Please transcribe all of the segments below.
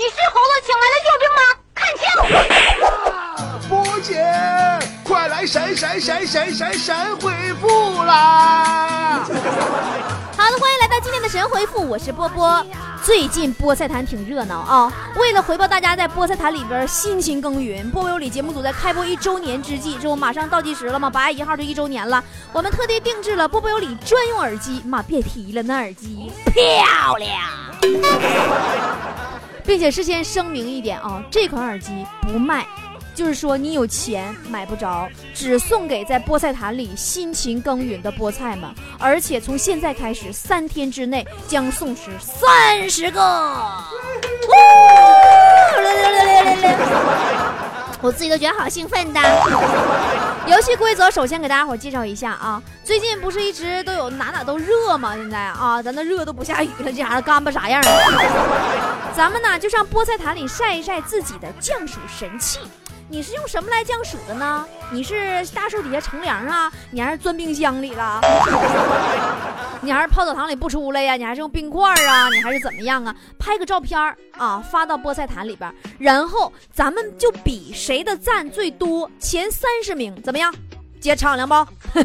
你是猴子请来的救兵吗？看清！波姐，快来闪闪闪闪闪闪回复啦！好的，欢迎来到今天的神回复，我是波波。最近菠菜坛挺热闹啊！为了回报大家在菠菜坛里边辛勤耕耘，波波有理节目组在开播一周年之际，这不马上倒计时了吗？八月一号就一周年了，我们特地定制了波波有理专用耳机，妈别提了，那耳机漂亮，并且事先声明一点啊，这款耳机不卖。就是说，你有钱买不着，只送给在菠菜坛里辛勤耕耘的菠菜们。而且从现在开始，三天之内将送出三十个。我自己都觉得好兴奋的。游戏规则首先给大家伙介绍一下啊，最近不是一直都有哪哪都热吗？现在啊，咱那热都不下雨了，这家伙干巴啥样啊？咱们呢就上菠菜坛里晒一晒自己的降暑神器。你是用什么来降暑的呢？你是大树底下乘凉啊？你还是钻冰箱里了？你还是泡澡堂里不出来呀？你还是用冰块啊？你还是怎么样啊？拍个照片啊，发到菠菜坛里边，然后咱们就比谁的赞最多，前三十名怎么样？姐敞亮不？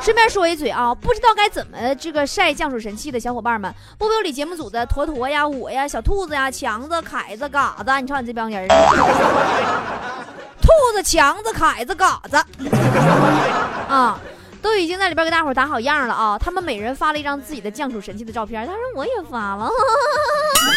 顺便说一嘴啊，不知道该怎么这个晒降暑神器的小伙伴们，波波有节目组的坨坨呀、我呀、小兔子呀、强子、凯子、嘎子，你瞅你这帮人，兔子、强子、凯子、嘎子，啊，都已经在里边给大伙打好样了啊！他们每人发了一张自己的降暑神器的照片，他说我也发了。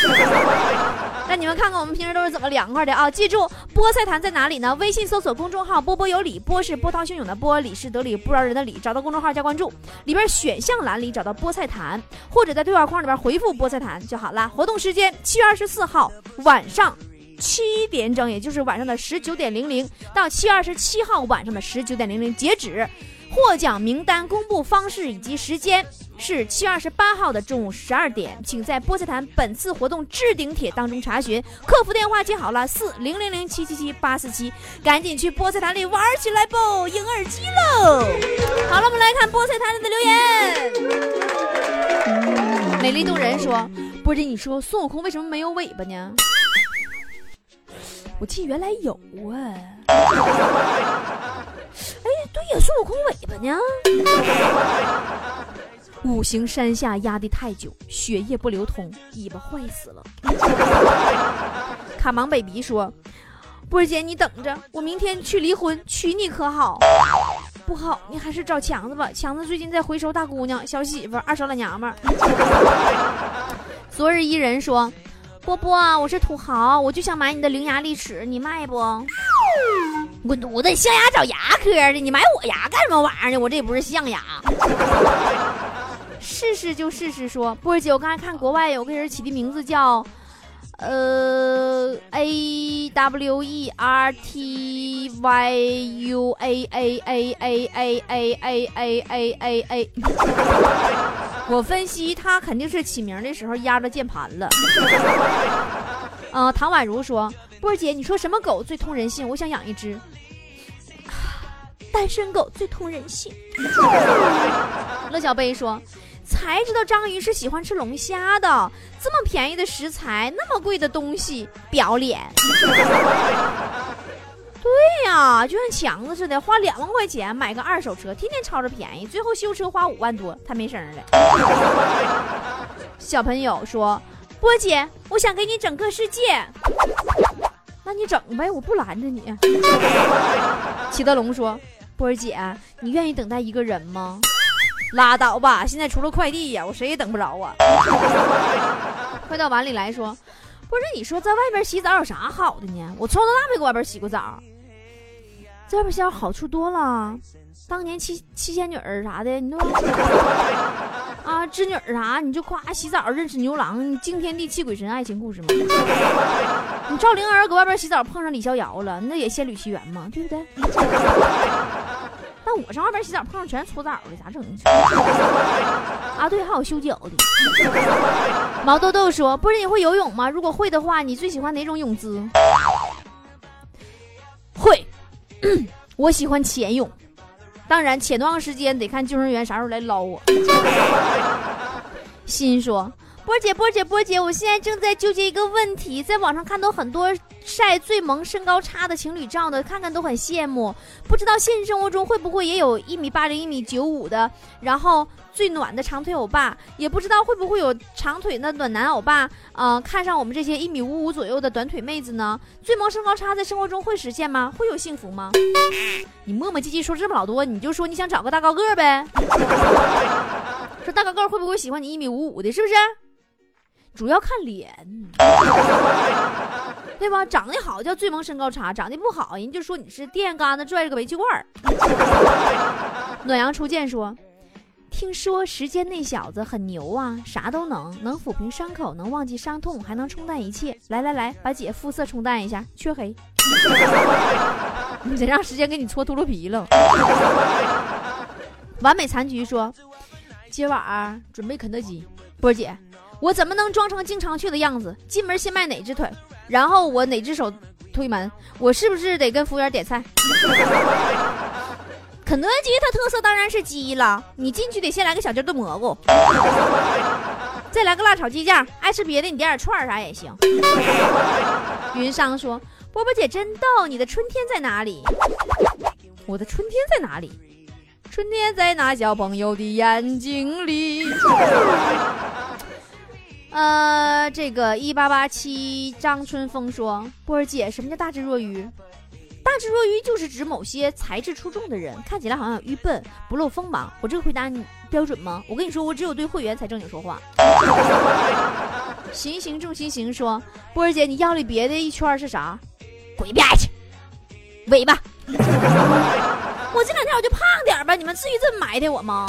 那你们看看我们平时都是怎么凉快的啊！记住，菠菜坛在哪里呢？微信搜索公众号“波波有理”，波是波涛汹涌的波，理是得理不饶人的理。找到公众号加关注，里边选项栏里找到菠菜坛，或者在对话框里边回复“菠菜坛”就好了。活动时间七月二十四号晚上七点整，也就是晚上的十九点零零到七月二十七号晚上的十九点零零截止。获奖名单公布方式以及时间是七月二十八号的中午十二点，请在菠菜坛本次活动置顶帖当中查询。客服电话记好了，四零零零七七七八四七，赶紧去菠菜坛里玩起来不？赢耳机喽！好了，我们来看菠菜坛里的留言。美丽动人说：“波姐，你说孙悟空为什么没有尾巴呢？”我记原来有啊。哎，对呀，孙悟空尾巴呢？五行山下压得太久，血液不流通，尾巴坏死了。卡芒 baby 说：“波儿姐，你等着，我明天去离婚，娶你可好？不好，你还是找强子吧。强子最近在回收大姑娘、小媳妇、二手老娘们儿。”昨日伊人说：“波波啊，我是土豪，我就想买你的伶牙俐齿，你卖不？”滚犊子！象牙找牙科的，你买我牙干什么玩意儿呢？我这也不是象牙。试试就试试，说波儿姐，我刚才看国外有个人起的名字叫，呃，A W E R T Y U A A A A A A A A A A A。我分析他肯定是起名的时候压着键盘了。嗯，唐宛如说。波姐，你说什么狗最通人性？我想养一只单身狗，最通人性。乐小贝说：“才知道章鱼是喜欢吃龙虾的，这么便宜的食材，那么贵的东西，不要脸。”对呀，就像强子似的，花两万块钱买个二手车，天天吵着便宜，最后修车花五万多，他没声了。小朋友说：“波姐，我想给你整个世界。”那你整呗，我不拦着你。齐德龙说：“波儿姐，你愿意等待一个人吗？” 拉倒吧，现在除了快递呀，我谁也等不着啊。快到碗里来说：“不是你说在外边洗澡有啥好的呢？我从小到大没搁外边洗过澡，在外边洗澡好处多了。当年七七仙女儿啥的，你都。”啊，织女啥？你就夸洗澡认识牛郎，惊天地泣鬼神爱情故事吗？你赵灵儿搁外边洗澡碰上李逍遥了，那也仙履奇缘嘛，对不对？但我上外边洗澡碰上全是搓澡的，咋整？啊，对，还有修脚的。毛豆豆说：“不是你会游泳吗？如果会的话，你最喜欢哪种泳姿？”会，我喜欢潜泳。当然，潜多长时间得看救生员啥时候来捞我。心说，波姐，波姐，波姐，我现在正在纠结一个问题，在网上看到很多晒最萌身高差的情侣照的，看看都很羡慕。不知道现实生活中会不会也有一米八零、一米九五的，然后最暖的长腿欧巴？也不知道会不会有长腿的暖男欧巴，呃，看上我们这些一米五五左右的短腿妹子呢？最萌身高差在生活中会实现吗？会有幸福吗？你磨磨唧唧说这么老多，你就说你想找个大高个呗？大高个会不会喜欢你一米五五的？是不是？主要看脸，对吧？长得好叫最萌身高差，长得不好人就说你是电杆子拽着个煤气罐儿。暖阳初见说，听说时间那小子很牛啊，啥都能，能抚平伤口，能忘记伤痛，还能冲淡一切。来来来，把姐肤色冲淡一下，黢黑。你得让时间给你搓秃噜皮了。完美残局说，今晚上准备肯德基，波姐。我怎么能装成经常去的样子？进门先迈哪只腿，然后我哪只手推门？我是不是得跟服务员点菜？肯德基它特色当然是鸡了，你进去得先来个小鸡炖蘑菇，再来个辣炒鸡架，爱吃别的你点点串啥也行。云商说：“波波姐真逗，你的春天在哪里？我的春天在哪里？春天在那小朋友的眼睛里。”呃，这个一八八七张春风说：“波儿姐，什么叫大智若愚？大智若愚就是指某些才智出众的人，看起来好像愚笨不露锋芒。我这个回答你标准吗？我跟你说，我只有对会员才正经说话。”行行重心行说：“波儿姐，你腰里别的一圈是啥？滚一边去！尾巴。我这两天我就胖点吧，你们至于这么埋汰我吗？”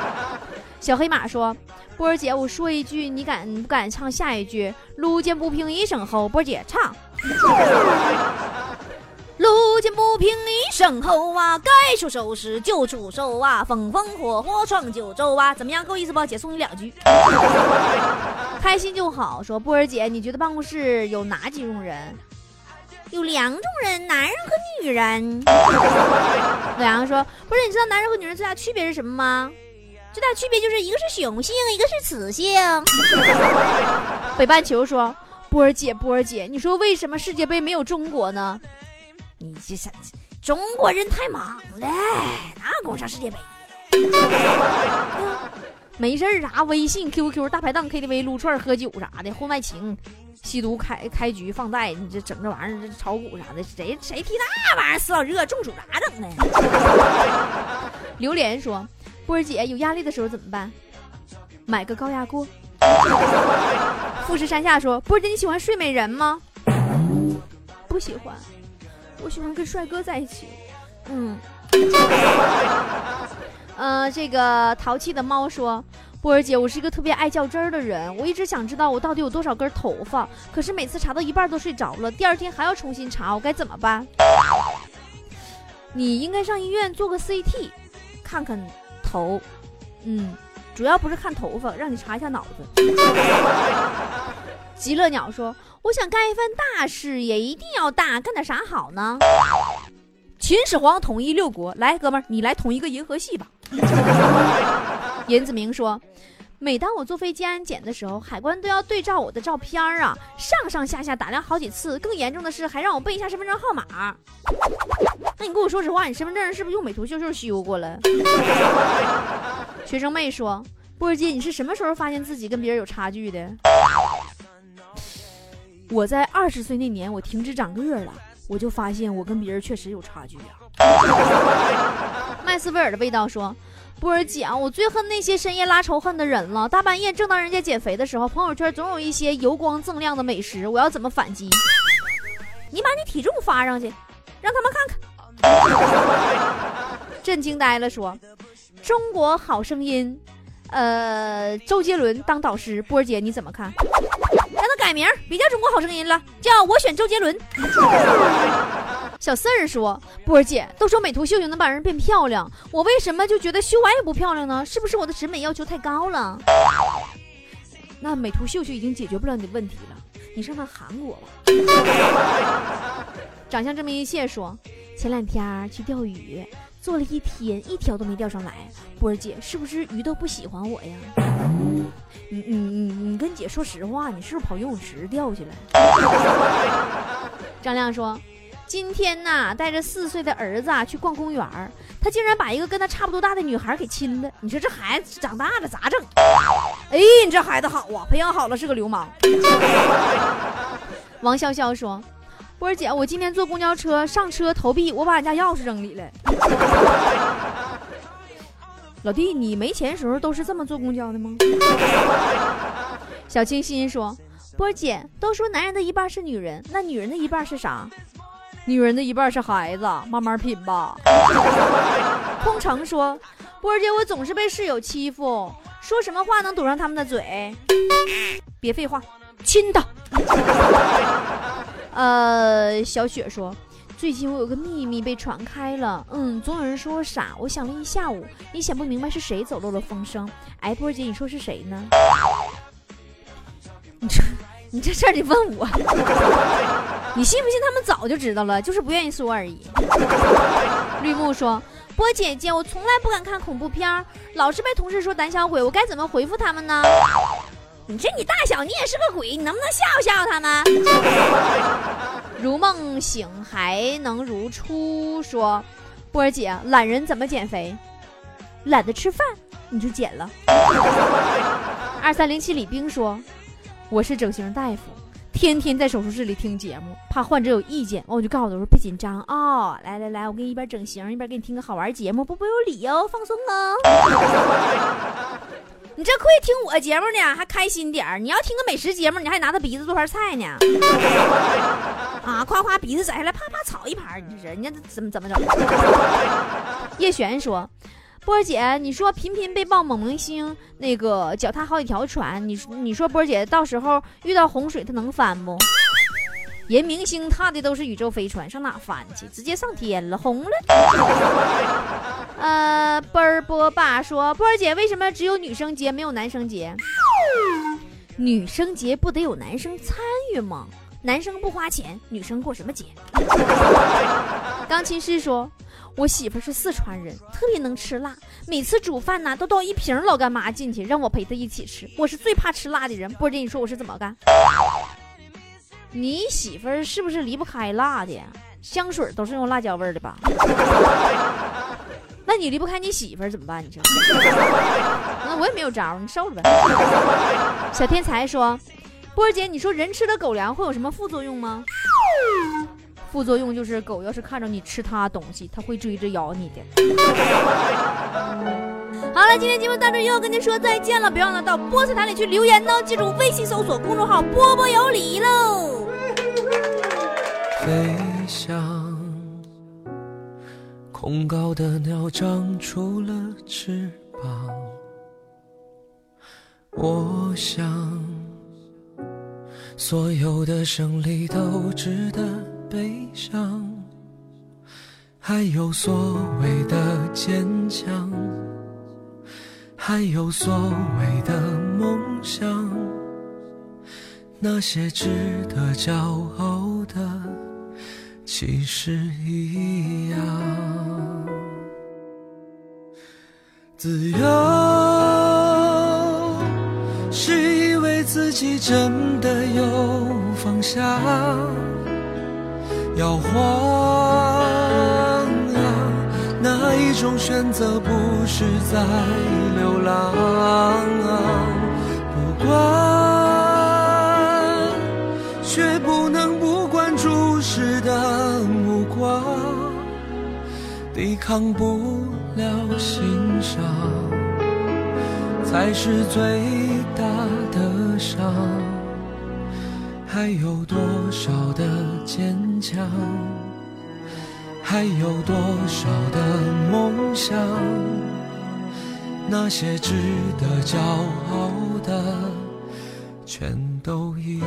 小黑马说。波儿姐，我说一句，你敢不敢唱下一句？路见不平一声吼，波儿姐唱。路见不平一声吼啊，该出手时就出手啊，风风火火闯九州啊，怎么样，够意思不？姐送你两句，开心就好。说波儿姐，你觉得办公室有哪几种人？有两种人，男人和女人。暖阳说，不是，你知道男人和女人最大区别是什么吗？最大区别就是一个是雄性，一个是雌性。北半球说：“波儿姐，波儿姐，你说为什么世界杯没有中国呢？你这啥？中国人太忙了，哪供上世界杯？没事儿啥？微信、QQ、大排档、KTV、撸串、喝酒啥的，婚外情、吸毒、开开局、放贷，你这整这玩意儿，这炒股啥的，谁谁提那玩意儿？死老热，中暑咋整呢？” 榴莲说。波儿姐有压力的时候怎么办？买个高压锅。富士山下说：“波儿姐，你喜欢睡美人吗？”不喜欢，我喜欢跟帅哥在一起。嗯。呃，这个淘气的猫说：“波儿姐，我是一个特别爱较真儿的人，我一直想知道我到底有多少根头发，可是每次查到一半都睡着了，第二天还要重新查，我该怎么办？”你应该上医院做个 CT，看看。头，嗯，主要不是看头发，让你查一下脑子。极乐鸟说：“我想干一番大事业，一定要大，干点啥好呢？”秦始皇统一六国，来，哥们儿，你来统一个银河系吧。严子明说：“每当我坐飞机安检的时候，海关都要对照我的照片啊，上上下下打量好几次，更严重的是还让我背一下身份证号码。”那你跟我说实话，你身份证是不是用美图秀秀修过了？学生妹说：“波儿姐，你是什么时候发现自己跟别人有差距的？”我在二十岁那年，我停止长个了，我就发现我跟别人确实有差距呀。麦斯威尔的味道说：“波儿姐，我最恨那些深夜拉仇恨的人了。大半夜，正当人家减肥的时候，朋友圈总有一些油光锃亮的美食，我要怎么反击？你把你体重发上去，让他们看看。”震惊呆了，说：“中国好声音，呃，周杰伦当导师，波儿姐你怎么看？让他改名，别叫中国好声音了，叫我选周杰伦。”小四儿说：“波儿姐，都说美图秀秀能把人变漂亮，我为什么就觉得修完也不漂亮呢？是不是我的审美要求太高了？那美图秀秀已经解决不了你的问题了，你上趟韩国吧。”长相这么一切说。前两天去钓鱼，做了一天，一条都没钓上来。波儿姐，是不是鱼都不喜欢我呀？你你你你跟姐说实话，你是不是跑游泳池钓去了？张亮说。今天呐，带着四岁的儿子啊去逛公园他竟然把一个跟他差不多大的女孩给亲了。你说这孩子长大了咋整？哎，你这孩子好啊，培养好了是个流氓。王潇潇说：“波儿姐，我今天坐公交车上车投币，我把俺家钥匙扔里了。老弟，你没钱时候都是这么坐公交的吗？”小清新说：“波儿姐，都说男人的一半是女人，那女人的一半是啥？”女人的一半是孩子，慢慢品吧。空城说：“波儿姐，我总是被室友欺负，说什么话能堵上他们的嘴？别废话，亲他。”呃，小雪说：“最近我有个秘密被传开了，嗯，总有人说我傻，我想了一下午，也想不明白是谁走漏了风声。哎，波儿姐，你说是谁呢？你这，事儿你问我。”你信不信他们早就知道了，就是不愿意说而已。绿木说：“波姐姐，我从来不敢看恐怖片，老是被同事说胆小鬼，我该怎么回复他们呢？”你这你大小你也是个鬼，你能不能吓唬吓唬他们？如梦醒还能如初说：“波儿姐，懒人怎么减肥？懒得吃饭你就减了。”二三零七李冰说：“我是整形大夫。”天天在手术室里听节目，怕患者有意见，完我就告诉他说：“别紧张啊，来来来，我给你一边整形一边给你听个好玩节目，不不有理哦，放松哦。你这会听我节目呢，还开心点儿。你要听个美食节目，你还拿他鼻子做盘菜呢。啊，夸夸鼻子摘下来，啪啪炒一盘，你这是，人家怎么怎么整？叶璇说。波儿姐，你说频频被曝某明星那个脚踏好几条船，你你说波儿姐到时候遇到洪水，她能翻不？人明星踏的都是宇宙飞船，上哪翻去？直接上天了，红了。呃，波儿波爸说，波儿姐为什么只有女生节没有男生节？女生节不得有男生参与吗？男生不花钱，女生过什么节？钢琴师说。我媳妇是四川人，特别能吃辣，每次煮饭呢都倒一瓶老干妈进去，让我陪她一起吃。我是最怕吃辣的人，波姐，你说我是怎么干？你媳妇是不是离不开辣的？香水都是用辣椒味的吧？那你离不开你媳妇怎么办？你说？那我也没有招，你受着呗。小天才说：“波姐，你说人吃了狗粮会有什么副作用吗？”副作用就是狗要是看着你吃它东西，它会追着咬你的。好了，今天节目到这又要跟您说再见了，别忘了到菠菜坛里去留言哦，记住微信搜索公众号“波波有理”喽。飞翔，恐高的鸟长出了翅膀，我想，所有的胜利都值得。悲伤，还有所谓的坚强，还有所谓的梦想，那些值得骄傲的，其实一样。自由是以为自己真的有方向。摇晃啊，哪一种选择不是在流浪啊？不管，却不能不管注视的目光，抵抗不了欣赏，才是最大的伤。还有多少的坚强？还有多少的梦想？那些值得骄傲的，全都一样。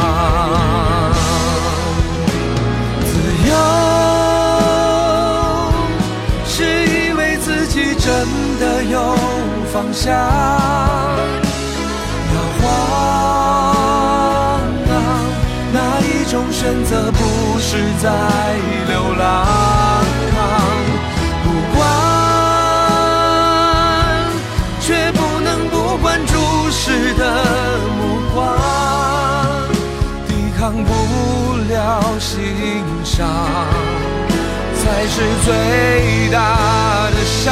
方向。摇晃，哪一种选择不是在流浪？不管，却不能不管注视的。目光，抵抗不了欣赏，才是最大的伤。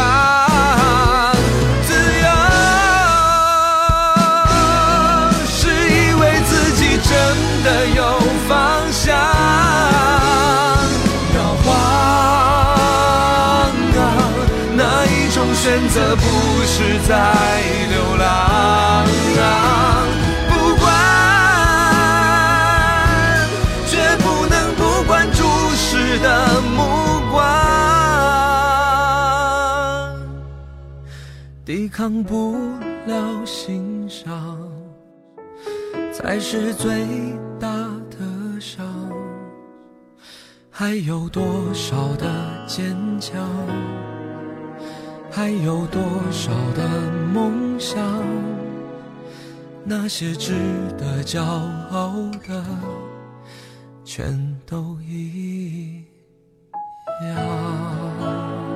择不是在流浪啊？的目光，抵抗不了欣赏，才是最大的伤。还有多少的坚强？还有多少的梦想？那些值得骄傲的。全都一样。